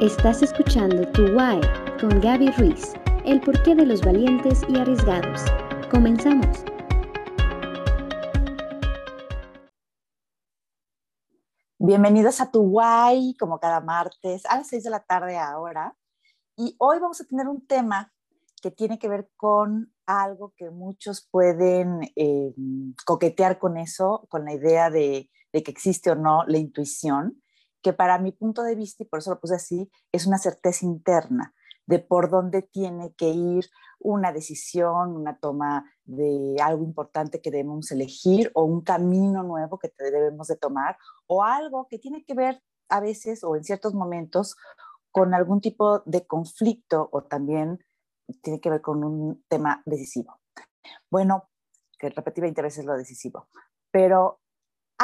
Estás escuchando Tu Why con Gaby Ruiz, el porqué de los valientes y arriesgados. Comenzamos. Bienvenidos a Tu Why, como cada martes, a las 6 de la tarde ahora. Y hoy vamos a tener un tema que tiene que ver con algo que muchos pueden eh, coquetear con eso, con la idea de, de que existe o no la intuición que para mi punto de vista, y por eso lo puse así, es una certeza interna de por dónde tiene que ir una decisión, una toma de algo importante que debemos elegir o un camino nuevo que debemos de tomar o algo que tiene que ver a veces o en ciertos momentos con algún tipo de conflicto o también tiene que ver con un tema decisivo. Bueno, que repetí 20 veces lo decisivo, pero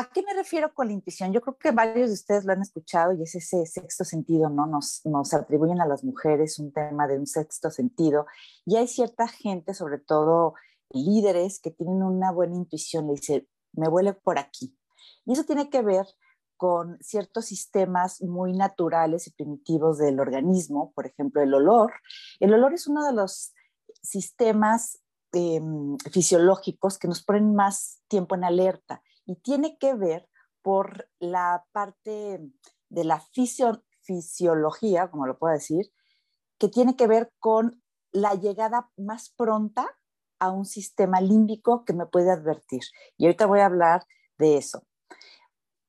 ¿A qué me refiero con la intuición? Yo creo que varios de ustedes lo han escuchado y es ese sexto sentido, ¿no? Nos, nos atribuyen a las mujeres un tema de un sexto sentido y hay cierta gente, sobre todo líderes, que tienen una buena intuición, le dice, me huele por aquí. Y eso tiene que ver con ciertos sistemas muy naturales y primitivos del organismo, por ejemplo, el olor. El olor es uno de los sistemas em, fisiológicos que nos ponen más tiempo en alerta y tiene que ver por la parte de la fisiología, como lo puedo decir, que tiene que ver con la llegada más pronta a un sistema límbico que me puede advertir. Y ahorita voy a hablar de eso.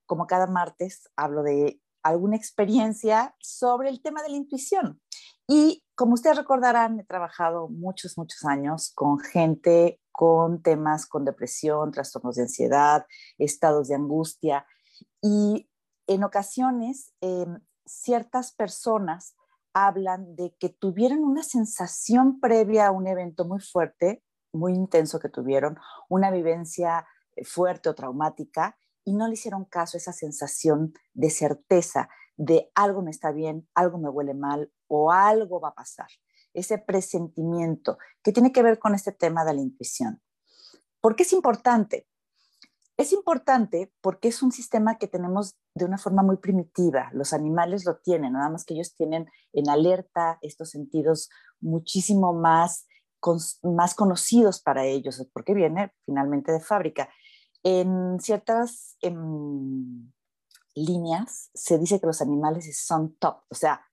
Como cada martes hablo de alguna experiencia sobre el tema de la intuición. Y como ustedes recordarán, he trabajado muchos, muchos años con gente con temas con depresión, trastornos de ansiedad, estados de angustia. Y en ocasiones, em, ciertas personas hablan de que tuvieron una sensación previa a un evento muy fuerte, muy intenso que tuvieron, una vivencia eh, fuerte o traumática, y no le hicieron caso a esa sensación de certeza de algo me está bien, algo me huele mal o algo va a pasar ese presentimiento que tiene que ver con este tema de la intuición. ¿Por qué es importante? Es importante porque es un sistema que tenemos de una forma muy primitiva. Los animales lo tienen, nada más que ellos tienen en alerta estos sentidos muchísimo más, más conocidos para ellos, porque viene finalmente de fábrica. En ciertas em, líneas se dice que los animales son top, o sea,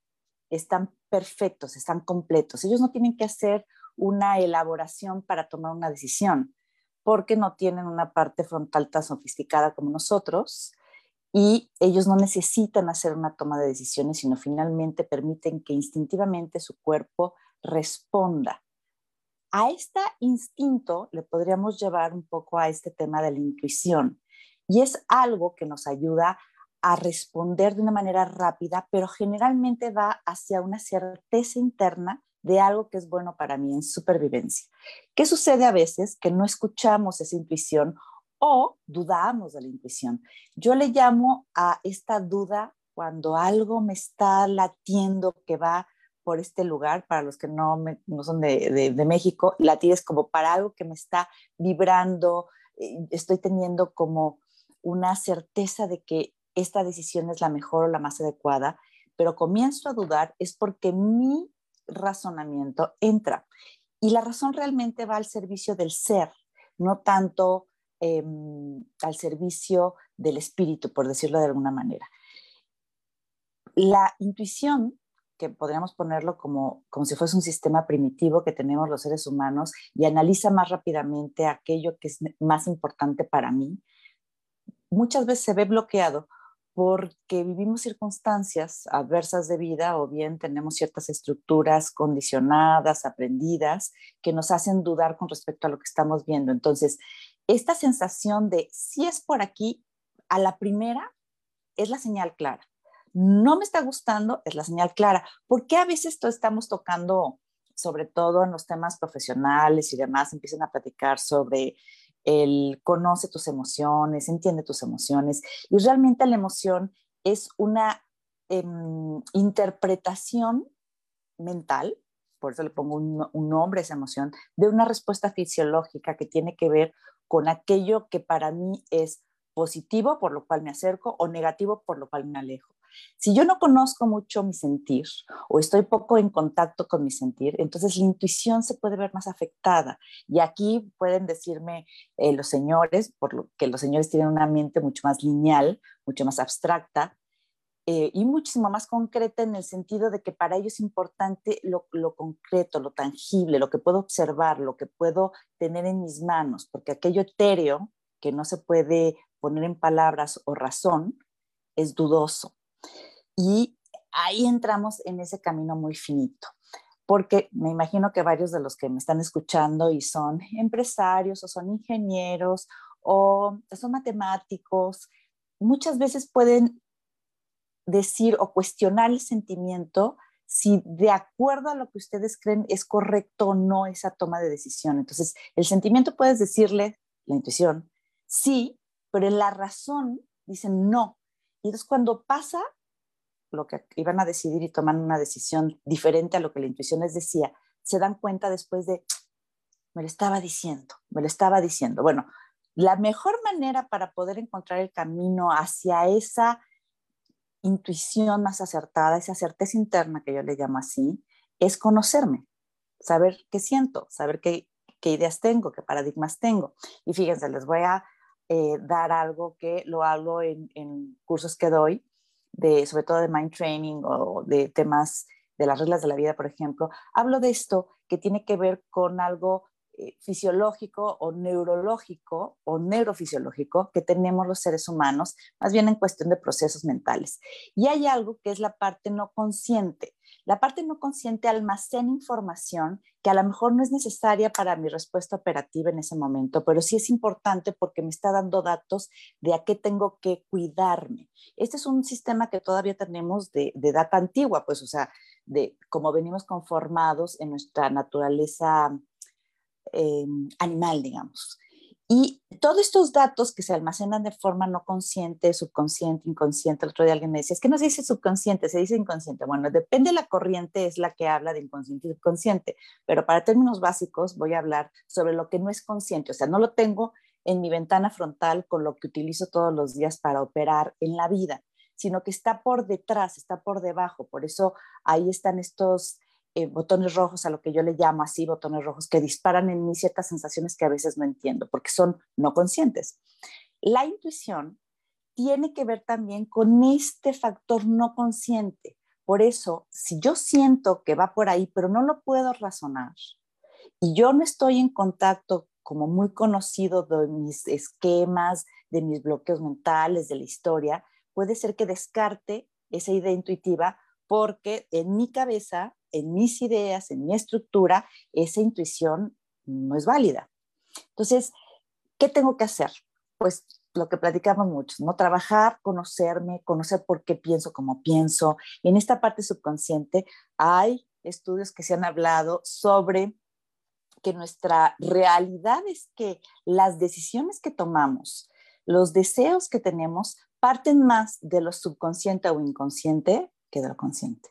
están perfectos, están completos. Ellos no tienen que hacer una elaboración para tomar una decisión, porque no tienen una parte frontal tan sofisticada como nosotros y ellos no necesitan hacer una toma de decisiones, sino finalmente permiten que instintivamente su cuerpo responda. A este instinto le podríamos llevar un poco a este tema de la intuición y es algo que nos ayuda a responder de una manera rápida, pero generalmente va hacia una certeza interna de algo que es bueno para mí en supervivencia. ¿Qué sucede a veces? Que no escuchamos esa intuición o dudamos de la intuición. Yo le llamo a esta duda cuando algo me está latiendo que va por este lugar, para los que no, no son de, de México, latir es como para algo que me está vibrando, eh, estoy teniendo como una certeza de que esta decisión es la mejor o la más adecuada, pero comienzo a dudar es porque mi razonamiento entra. Y la razón realmente va al servicio del ser, no tanto em, al servicio del espíritu, por decirlo de alguna manera. La intuición, que podríamos ponerlo como, como si fuese un sistema primitivo que tenemos los seres humanos y analiza más rápidamente aquello que es más importante para mí, muchas veces se ve bloqueado porque vivimos circunstancias adversas de vida o bien tenemos ciertas estructuras condicionadas, aprendidas, que nos hacen dudar con respecto a lo que estamos viendo. Entonces, esta sensación de si es por aquí, a la primera es la señal clara. No me está gustando, es la señal clara. porque a veces estamos tocando, sobre todo en los temas profesionales y demás, empiezan a platicar sobre el conoce tus emociones, entiende tus emociones y realmente la emoción es una em, interpretación mental, por eso le pongo un, nombre a esa emoción, de una respuesta fisiológica que tiene que ver con aquello que para mí es positivo, por lo cual me acerco, o negativo, por lo cual me alejo. Si yo no conozco mucho mi sentir o estoy poco en contacto con mi sentir, entonces la intuición se puede ver más afectada. Y aquí pueden decirme eh, los señores, por que los señores tienen una mente mucho más lineal, mucho más abstracta, eh, y muchísimo más concreta en el sentido de que para ellos es importante lo, lo, concreto, lo tangible, lo que puedo observar, lo que puedo tener en mis manos, porque aquello etéreo que no se puede poner en palabras o razón es dudoso. Y ahí entramos en ese camino muy finito, porque me imagino que varios de los que me están escuchando y son empresarios o son ingenieros o son matemáticos, muchas veces pueden decir o cuestionar el sentimiento si de acuerdo a lo que ustedes creen es correcto o no esa toma de decisión. Entonces, el sentimiento puedes decirle, la intuición, sí, pero en la razón dicen no. Y entonces cuando pasa lo que iban a decidir y toman una decisión diferente a lo que la intuición les decía, se dan cuenta después de, me lo estaba diciendo, me lo estaba diciendo. Bueno, la mejor manera para poder encontrar el camino hacia esa intuición más acertada, esa certeza interna que yo le llamo así, es conocerme, saber qué siento, saber qué, qué ideas tengo, qué paradigmas tengo. Y fíjense, les voy a eh, dar algo que lo hago en, en, cursos que doy, de, sobre todo de mind training o de temas de las reglas de la vida, por ejemplo. Hablo de esto que tiene que ver con algo fisiológico o neurológico o neurofisiológico que tenemos los seres humanos, más bien en cuestión de procesos mentales. Y hay algo que es la parte no consciente. La parte no consciente almacena información que a lo mejor no es necesaria para mi respuesta operativa en ese momento, pero sí es importante porque me está dando datos de a qué tengo que cuidarme. Este es un sistema que todavía tenemos de, de data antigua, pues, o sea, de cómo venimos conformados en nuestra naturaleza eh, animal, digamos. Y todos estos datos que se almacenan de forma no consciente, subconsciente, inconsciente, el otro día alguien me decía, es que no se dice subconsciente, se dice inconsciente. Bueno, depende de la corriente, es la que habla de inconsciente y subconsciente, pero para términos básicos voy a hablar sobre lo que no es consciente, o sea, no lo tengo en mi ventana frontal con lo que utilizo todos los días para operar en la vida, sino que está por detrás, está por debajo. Por eso ahí están estos eh, botones rojos, a lo que yo le llamo así, botones rojos, que disparan en mí ciertas sensaciones que a veces no entiendo, porque son no conscientes. La intuición tiene que ver también con este factor no consciente. Por eso, si yo siento que va por ahí, pero no lo puedo razonar, y yo no estoy en contacto como muy conocido de mis esquemas, de mis bloqueos mentales, de la historia, puede ser que descarte esa idea intuitiva porque en mi cabeza en mis ideas, en mi estructura, esa intuición no es válida. Entonces, ¿qué tengo que hacer? Pues lo que platicamos mucho, ¿no? Trabajar, conocerme, conocer por qué pienso como pienso. En esta parte subconsciente hay estudios que se han hablado sobre que nuestra realidad es que las decisiones que tomamos, los deseos que tenemos, parten más de lo subconsciente o inconsciente que de lo consciente.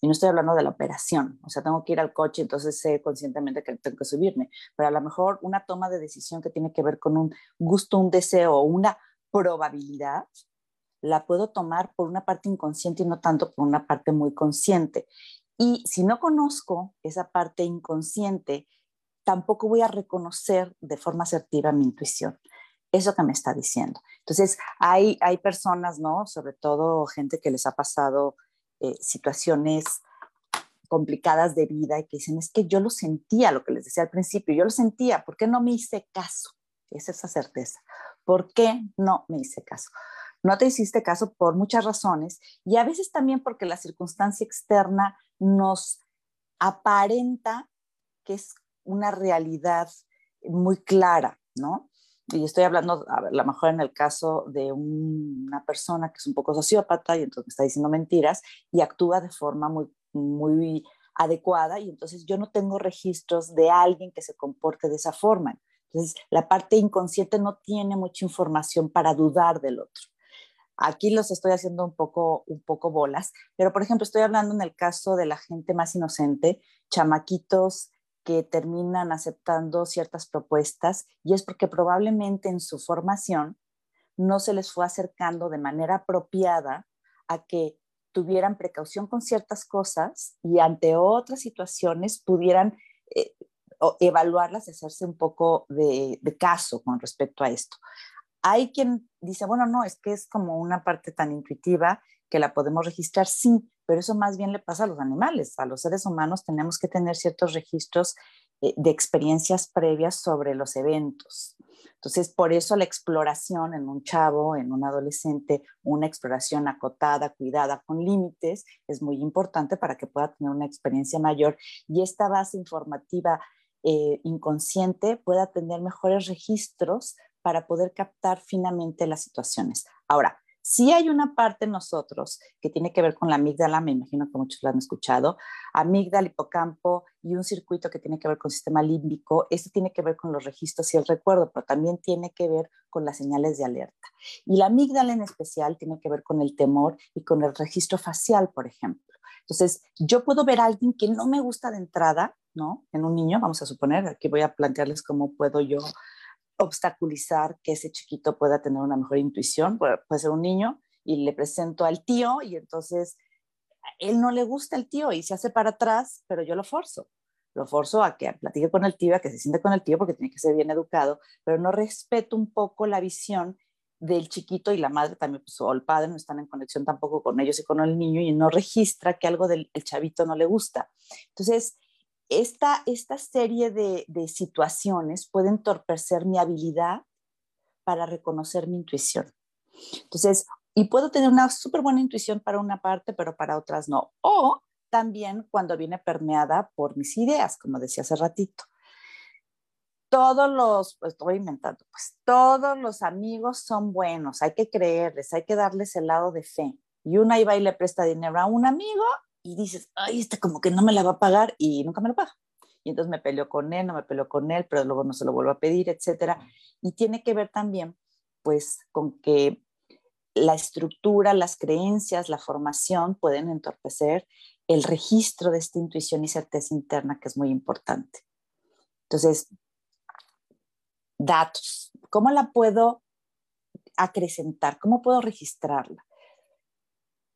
Y no estoy hablando de la operación, o sea, tengo que ir al coche, entonces sé conscientemente que tengo que subirme, pero a lo mejor una toma de decisión que tiene que ver con un gusto, un deseo una probabilidad, la puedo tomar por una parte inconsciente y no tanto por una parte muy consciente. Y si no conozco esa parte inconsciente, tampoco voy a reconocer de forma asertiva mi intuición. Eso que me está diciendo. Entonces, hay, hay personas, ¿no? Sobre todo gente que les ha pasado eh, situaciones complicadas de vida y que dicen, es que yo lo sentía, lo que les decía al principio, yo lo sentía, ¿por qué no me hice caso? Es esa certeza. ¿Por qué no me hice caso? No te hiciste caso por muchas razones y a veces también porque la circunstancia externa nos aparenta que es una realidad muy clara, ¿no? Y estoy hablando a lo mejor en el caso de una persona que es un poco sociópata y entonces me está diciendo mentiras y actúa de forma muy, muy adecuada y entonces yo no tengo registros de alguien que se comporte de esa forma. Entonces la parte inconsciente no tiene mucha información para dudar del otro. Aquí los estoy haciendo un poco, un poco bolas, pero por ejemplo estoy hablando en el caso de la gente más inocente, chamaquitos que terminan aceptando ciertas propuestas y es porque probablemente en su formación no se les fue acercando de manera apropiada a que tuvieran precaución con ciertas cosas y ante otras situaciones pudieran eh, evaluarlas y hacerse un poco de, de caso con respecto a esto. Hay quien dice, bueno, no, es que es como una parte tan intuitiva que la podemos registrar, sí, pero eso más bien le pasa a los animales. A los seres humanos tenemos que tener ciertos registros eh, de experiencias previas sobre los eventos. Entonces, por eso la exploración en un chavo, en un adolescente, una exploración acotada, cuidada, con límites, es muy importante para que pueda tener una experiencia mayor y esta base informativa eh, inconsciente pueda tener mejores registros para poder captar finamente las situaciones. Ahora, si hay una parte en nosotros que tiene que ver con la amígdala, me imagino que muchos lo han escuchado, amígdala, hipocampo y un circuito que tiene que ver con el sistema límbico. Este tiene que ver con los registros y el recuerdo, pero también tiene que ver con las señales de alerta. Y la amígdala en especial tiene que ver con el temor y con el registro facial, por ejemplo. Entonces, yo puedo ver a alguien que no me gusta de entrada, ¿no? En un niño, vamos a suponer, aquí voy a plantearles cómo puedo yo obstaculizar que ese chiquito pueda tener una mejor intuición, puede, ser un niño y le presento al tío y entonces él no le gusta el tío y se hace para atrás, pero yo lo forzo. Lo forzo a que platique con el tío, a que se siente con el tío porque tiene que ser bien educado, pero no respeto un poco la visión del chiquito y la madre también, pues, o el padre no están en conexión tampoco con ellos y con el niño y no registra que algo del chavito no le gusta. Entonces, esta, esta serie de, situaciones puede entorpecer mi habilidad para reconocer mi intuición. Entonces, y puedo tener una súper buena intuición para una parte, pero para otras no. O también cuando viene permeada por mis ideas, como decía hace ratito. Todos los, pues, estoy inventando, pues todos los amigos son buenos, hay que creerles, hay que darles el lado de fe. Y uno ahí va y le presta dinero a un amigo y dices, ay, este como que no me la va a pagar y nunca me lo paga. Y entonces me peleó con él, no me peleó con él, pero luego no se lo vuelvo a pedir, etcétera. Y tiene que ver también, pues, con que la estructura, las creencias, la formación pueden entorpecer el registro de esta intuición y certeza interna que es muy importante. Entonces, datos, ¿cómo la puedo acrecentar? ¿Cómo puedo registrarla?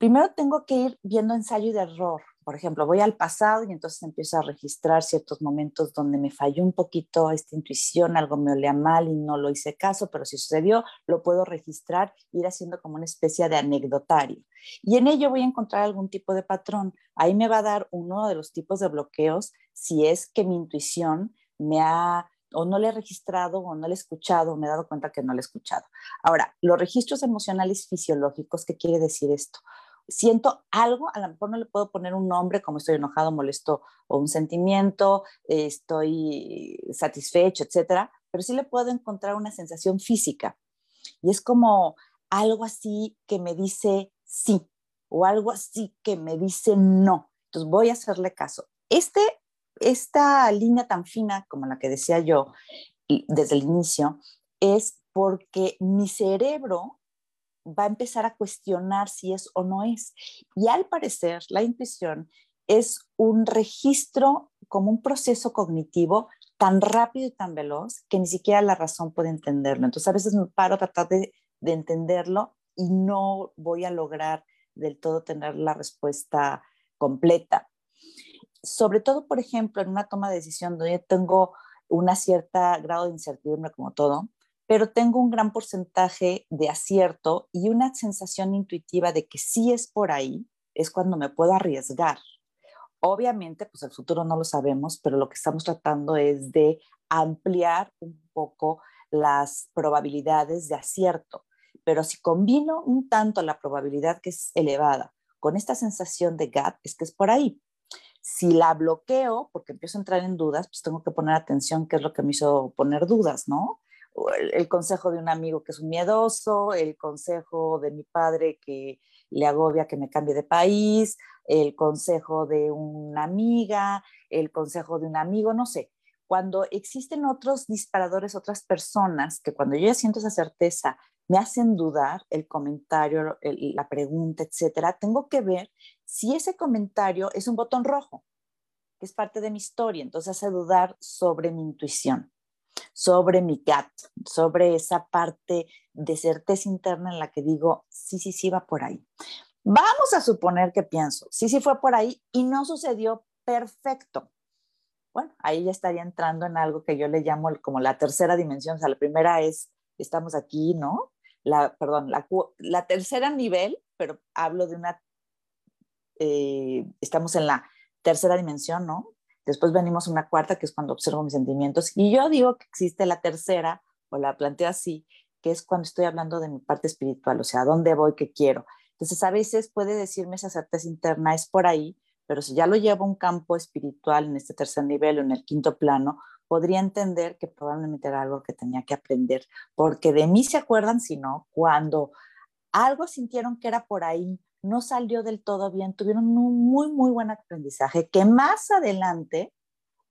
Primero tengo que ir viendo ensayo y de error. Por ejemplo, voy al pasado y entonces empiezo a registrar ciertos momentos donde me falló un poquito esta intuición, algo me olía mal y no lo hice caso, pero si sucedió, lo puedo registrar, ir haciendo como una especie de anecdotario. Y en ello voy a encontrar algún tipo de patrón. Ahí me va a dar uno de los tipos de bloqueos si es que mi intuición me ha o no le he registrado o no le he escuchado, me he dado cuenta que no le he escuchado. Ahora, los registros emocionales fisiológicos, ¿qué quiere decir esto? Siento algo, a lo mejor no le puedo poner un nombre como estoy enojado, molesto o un sentimiento, estoy satisfecho, etcétera, pero sí le puedo encontrar una sensación física. Y es como algo así que me dice sí o algo así que me dice no. Entonces voy a hacerle caso. Este, esta línea tan fina como la que decía yo desde el inicio es porque mi cerebro va a empezar a cuestionar si es o no es. Y al parecer, la intuición es un registro como un proceso cognitivo tan rápido y tan veloz que ni siquiera la razón puede entenderlo. Entonces a veces me paro a tratar de, de entenderlo y no voy a lograr del todo tener la respuesta completa. Sobre todo, por ejemplo, en una toma de decisión donde tengo una cierta grado de incertidumbre como todo, pero tengo un gran porcentaje de acierto y una sensación intuitiva de que sí es por ahí, es cuando me puedo arriesgar. Obviamente, pues el futuro no lo sabemos, pero lo que estamos tratando es de ampliar un poco las probabilidades de acierto. Pero si combino un tanto la probabilidad que es elevada con esta sensación de gut, es que es por ahí. Si la bloqueo, porque empiezo a entrar en dudas, pues tengo que poner atención qué es lo que me hizo poner dudas, ¿no? El, consejo de un amigo que es un miedoso, el consejo de mi padre que le agobia que me cambie de país, el consejo de una amiga, el consejo de un amigo, no sé. Cuando existen otros disparadores, otras personas que cuando yo ya siento esa certeza me hacen dudar el comentario, la pregunta, etcétera, tengo que ver si ese comentario es un botón rojo, que es parte de mi historia, entonces hace dudar sobre mi intuición sobre mi gut, sobre esa parte de certeza interna en la que digo, sí, sí, sí, va por ahí. Vamos a suponer que pienso, sí, sí fue por ahí y no sucedió perfecto. Bueno, ahí ya estaría entrando en algo que yo le llamo como la tercera dimensión. O sea, la primera es, estamos aquí, ¿no? La, perdón, la, la tercera nivel, pero hablo de una, eh, estamos en la tercera dimensión, ¿no? Después venimos a una cuarta, que es cuando observo mis sentimientos. Y yo digo que existe la tercera, o la planteo así, que es cuando estoy hablando de mi parte espiritual, o sea, dónde voy, qué quiero. Entonces, a veces puede decirme esa certeza interna, es por ahí, pero si ya lo llevo a un campo espiritual en este tercer nivel o en el quinto plano, podría entender que probablemente era algo que tenía que aprender, porque de mí se acuerdan, si no, cuando algo sintieron que era por ahí, no salió del todo bien, tuvieron un muy, muy buen aprendizaje, que más adelante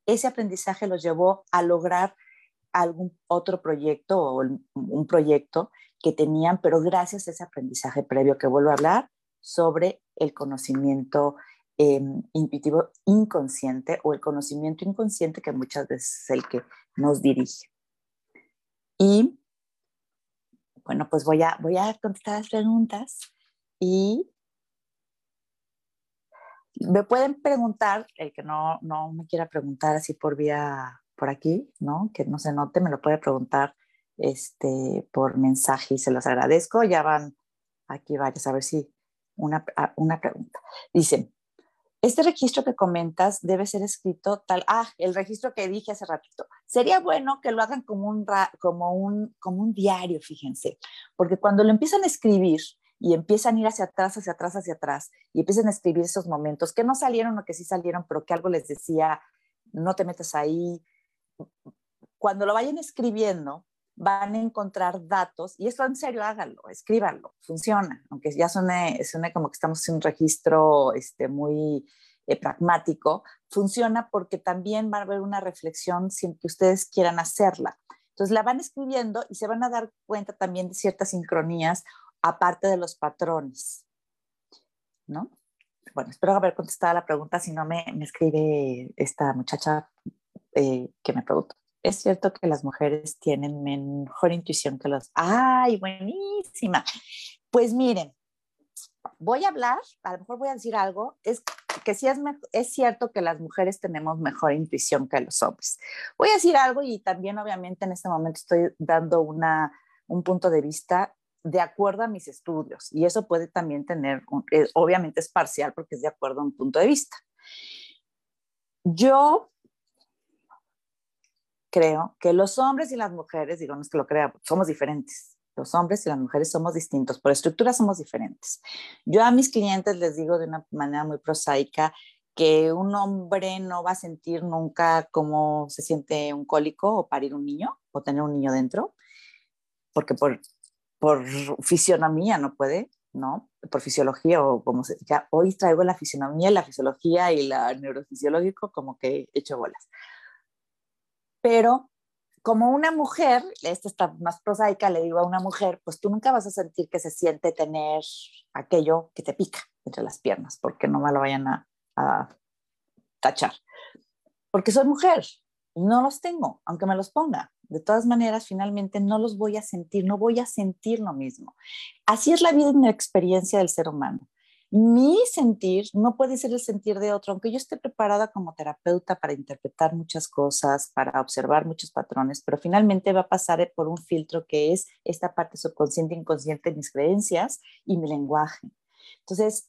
ese aprendizaje los llevó a lograr algún otro proyecto o un proyecto que tenían, pero gracias a ese aprendizaje previo que vuelvo a hablar sobre el conocimiento em, intuitivo inconsciente o el conocimiento inconsciente que muchas veces es el que nos dirige. Y bueno, pues voy a, voy a contestar las preguntas y me pueden preguntar, el que no, no me quiera preguntar así por vía por aquí, ¿no? Que no se note, me lo puede preguntar este, por mensaje y se los agradezco. Ya van aquí varios, a ver si una, ah, una pregunta. Dicen, este registro que comentas debe ser escrito tal, ah, el registro que dije hace ratito. Sería bueno que lo hagan como un, como un, como un diario, fíjense, porque cuando lo empiezan a escribir y empiezan a ir hacia atrás, hacia atrás, hacia atrás, y empiezan a escribir esos momentos que no salieron o que sí salieron, pero que algo les decía, no te metas ahí, cuando lo vayan escribiendo, van a encontrar datos, y esto en serio háganlo, escríbanlo, funciona, aunque ya suene, suene como que estamos en un registro este, muy eh, pragmático, funciona porque también va a haber una reflexión sin que ustedes quieran hacerla. Entonces la van escribiendo y se van a dar cuenta también de ciertas sincronías, aparte de los patrones, ¿no? Bueno, espero haber contestado la pregunta, si no me, me escribe esta muchacha eh, que me pregunto, ¿es cierto que las mujeres tienen mejor intuición que los... ¡Ay, buenísima! Pues miren, voy a hablar, a lo mejor voy a decir algo, es que sí es, es cierto que las mujeres tenemos mejor intuición que los hombres. Voy a decir algo y también obviamente en este momento estoy dando una, un punto de vista de acuerdo a mis estudios y eso puede también tener, eh, obviamente es parcial porque es de acuerdo a un punto de vista. Yo creo que los hombres y las mujeres, digo, no es que lo crea, somos diferentes. Los hombres y las mujeres somos distintos, por estructura somos diferentes. Yo a mis clientes les digo de una manera muy prosaica que un hombre no va a sentir nunca cómo se siente un cólico o parir un niño o tener un niño dentro, porque por, por fisionomía no puede, ¿no? Por fisiología o como se diga, hoy traigo la fisionomía, la fisiología y la neurofisiológico como que he hecho bolas pero como una mujer, esta está más prosaica, le digo a una mujer, pues tú nunca vas a sentir que se siente tener aquello que te pica entre las piernas, porque no me lo vayan a, tachar. Porque soy mujer no los tengo, aunque me los ponga. De todas maneras, finalmente no los voy a sentir, no voy a sentir lo mismo. Así es la vida y la experiencia del ser humano mi sentir no puede ser el sentir de otro, aunque yo esté preparada como terapeuta para interpretar muchas cosas, para observar muchos patrones, pero finalmente va a pasar por un filtro que es esta parte subconsciente, inconsciente de mis creencias y mi lenguaje. Entonces,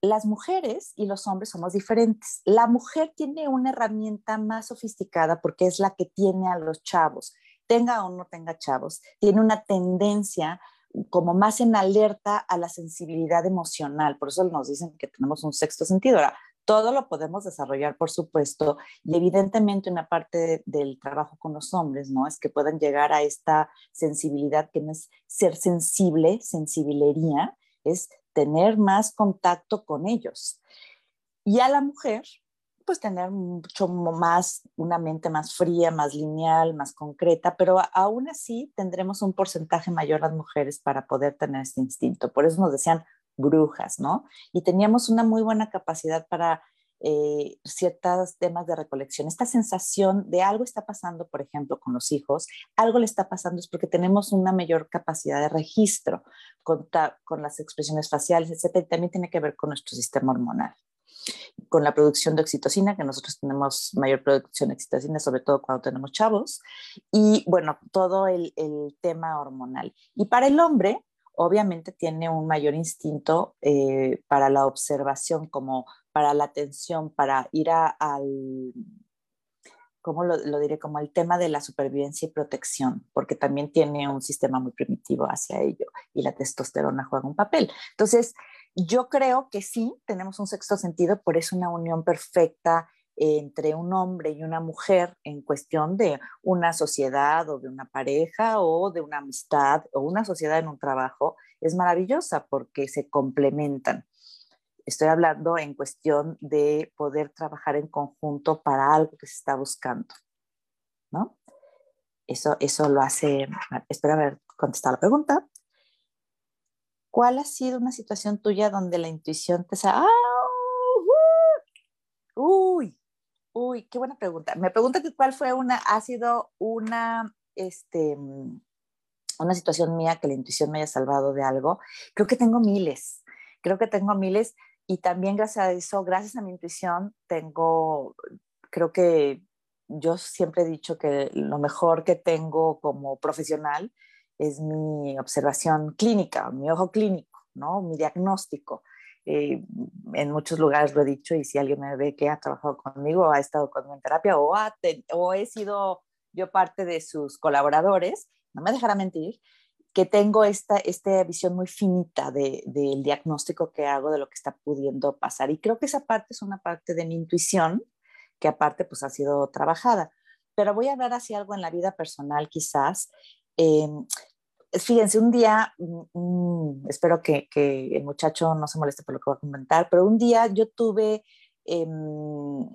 las mujeres y los hombres somos diferentes. La mujer tiene una herramienta más sofisticada porque es la que tiene a los chavos, tenga o no tenga chavos, tiene una tendencia como más en alerta a la sensibilidad emocional. Por eso nos dicen que tenemos un sexto sentido. Ahora, todo lo podemos desarrollar, por supuesto, y evidentemente una parte del trabajo con los hombres, ¿no? Es que puedan llegar a esta sensibilidad que no es ser sensible, sensibilería, es tener más contacto con ellos. Y a la mujer, pues tener mucho más, una mente más fría, más lineal, más concreta, pero aún así tendremos un porcentaje mayor las mujeres para poder tener este instinto. Por eso nos decían brujas, ¿no? Y teníamos una muy buena capacidad para eh, ciertos temas de recolección. Esta sensación de algo está pasando, por ejemplo, con los hijos, algo le está pasando es porque tenemos una mayor capacidad de registro con, con las expresiones faciales, etcétera, y también tiene que ver con nuestro sistema hormonal con la producción de oxitocina, que nosotros tenemos mayor producción de oxitocina, sobre todo cuando tenemos chavos, y bueno, todo el, el tema hormonal. Y para el hombre, obviamente tiene un mayor instinto eh, para la observación, como para la atención, para ir al, ¿cómo lo, lo, diré? Como el tema de la supervivencia y protección, porque también tiene un sistema muy primitivo hacia ello y la testosterona juega un papel. Entonces, yo creo que sí, tenemos un sexto sentido, por eso una unión perfecta entre un hombre y una mujer en cuestión de una sociedad o de una pareja o de una amistad o una sociedad en un trabajo es maravillosa porque se complementan. Estoy hablando en cuestión de poder trabajar en conjunto para algo que se está buscando, ¿no? Eso, eso lo hace, espero haber contestado la pregunta. ¿Cuál ha sido una situación tuya donde la intuición te sa ¡Ah! Uy, Uy, qué buena pregunta. Me pregunta que cuál fue una, ha sido una, este, una situación mía que la intuición me haya salvado de algo. Creo que tengo miles, creo que tengo miles y también gracias a eso, gracias a mi intuición, tengo, creo que yo siempre he dicho que lo mejor que tengo como profesional es mi observación clínica, mi ojo clínico, ¿no? Mi diagnóstico. Eh, en muchos lugares lo he dicho y si alguien me ve que ha trabajado conmigo, ha estado conmigo en terapia o, ha o he sido yo parte de sus colaboradores, no me dejará mentir, que tengo esta, esta visión muy finita del de, diagnóstico que hago de lo que está pudiendo pasar. Y creo que esa parte es una parte de mi intuición, que aparte pues ha sido trabajada. Pero voy a hablar así algo en la vida personal quizás. Eh, fíjense, un día, mm, mm, espero que, el muchacho no se moleste por lo que voy a comentar, pero un día yo tuve, em,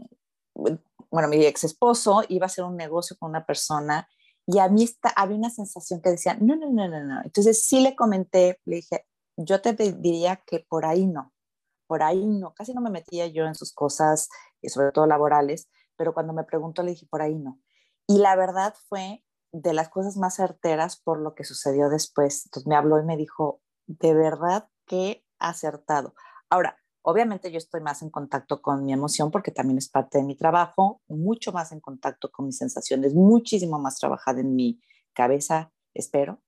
bueno, mi ex esposo iba a hacer un negocio con una persona y a mí está, había una sensación que decía, no, no, no, no, no. Entonces sí le comenté, le dije, yo te diría que por ahí no, por ahí no. Casi no me metía yo en sus cosas, sobre todo laborales, pero cuando me preguntó le dije, por ahí no. Y la verdad fue de las cosas más certeras por lo que sucedió después. Entonces me habló y me dijo, de verdad que acertado. Ahora, obviamente yo estoy más en contacto con mi emoción porque también es parte de mi trabajo, mucho más en contacto con mis sensaciones, muchísimo más trabajada en mi cabeza, espero,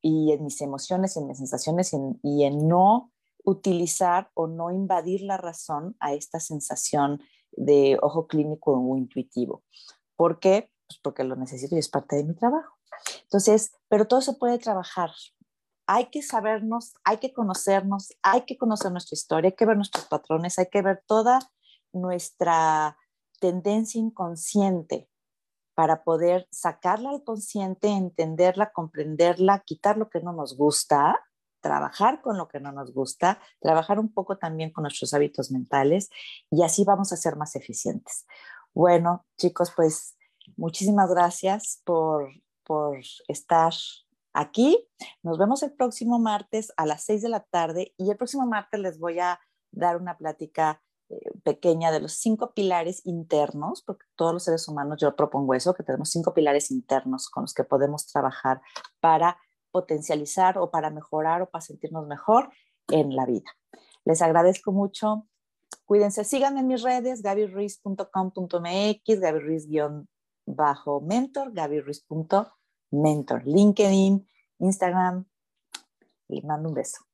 y en mis emociones y en mis sensaciones y en, no utilizar o no invadir la razón a esta sensación de ojo clínico o intuitivo. ¿Por qué? Pues porque lo necesito y es parte de mi trabajo. Entonces, pero todo se puede trabajar. Hay que sabernos, hay que conocernos, hay que conocer nuestra historia, hay que ver nuestros patrones, hay que ver toda nuestra tendencia inconsciente para poder sacarla al consciente, entenderla, comprenderla, quitar lo que no nos gusta, trabajar con lo que no nos gusta, trabajar un poco también con nuestros hábitos mentales y así vamos a ser más eficientes. Bueno, chicos, pues Muchísimas gracias por, estar aquí. Nos vemos el próximo martes a las 6 de la tarde y el próximo martes les voy a dar una plática eh, pequeña de los cinco pilares internos, porque todos los seres humanos, yo propongo eso, que tenemos cinco pilares internos con los que podemos trabajar para potencializar o para mejorar o para sentirnos mejor en la vida. Les agradezco mucho. Cuídense, síganme en mis redes, gabyruiz.com.mx, gabyruiz bajo mentor, gabyruiz.mentor, LinkedIn, Instagram. Les mando un beso.